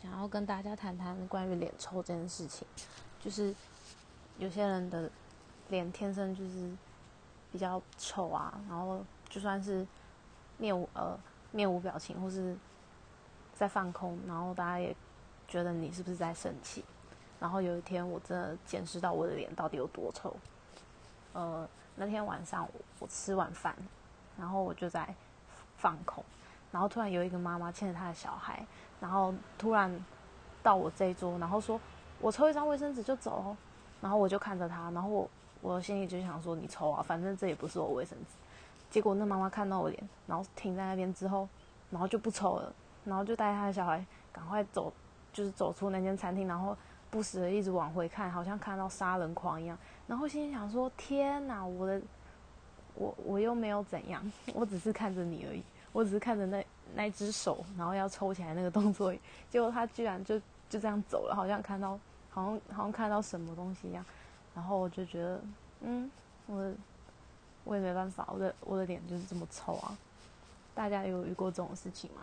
想要跟大家谈谈关于脸臭这件事情。就是有些人的脸天生就是比较臭啊，然后就算是面无呃面无表情或是在放空，然后大家也觉得你是不是在生气。然后有一天我真的见识到我的脸到底有多臭。呃，那天晚上我我吃完饭，然后我就在放空，然后突然有一个妈妈牵着她的小孩，然后突然到我这一桌，然后说：“我抽一张卫生纸就走。”然后我就看着她，然后我我心里就想说：“你抽啊，反正这也不是我卫生纸。”结果那妈妈看到我脸，然后停在那边之后，然后就不抽了，然后就带她的小孩赶快走，就是走出那间餐厅，然后不时的一直往回看，好像看到杀人狂一样。然后心里想说：“天哪，我的，我我又没有怎样，我只是看着你而已，我只是看着那那只手，然后要抽起来那个动作，结果他居然就就这样走了，好像看到，好像好像看到什么东西一样。然后我就觉得，嗯，我我也没办法，我的我的脸就是这么臭啊。大家有遇过这种事情吗？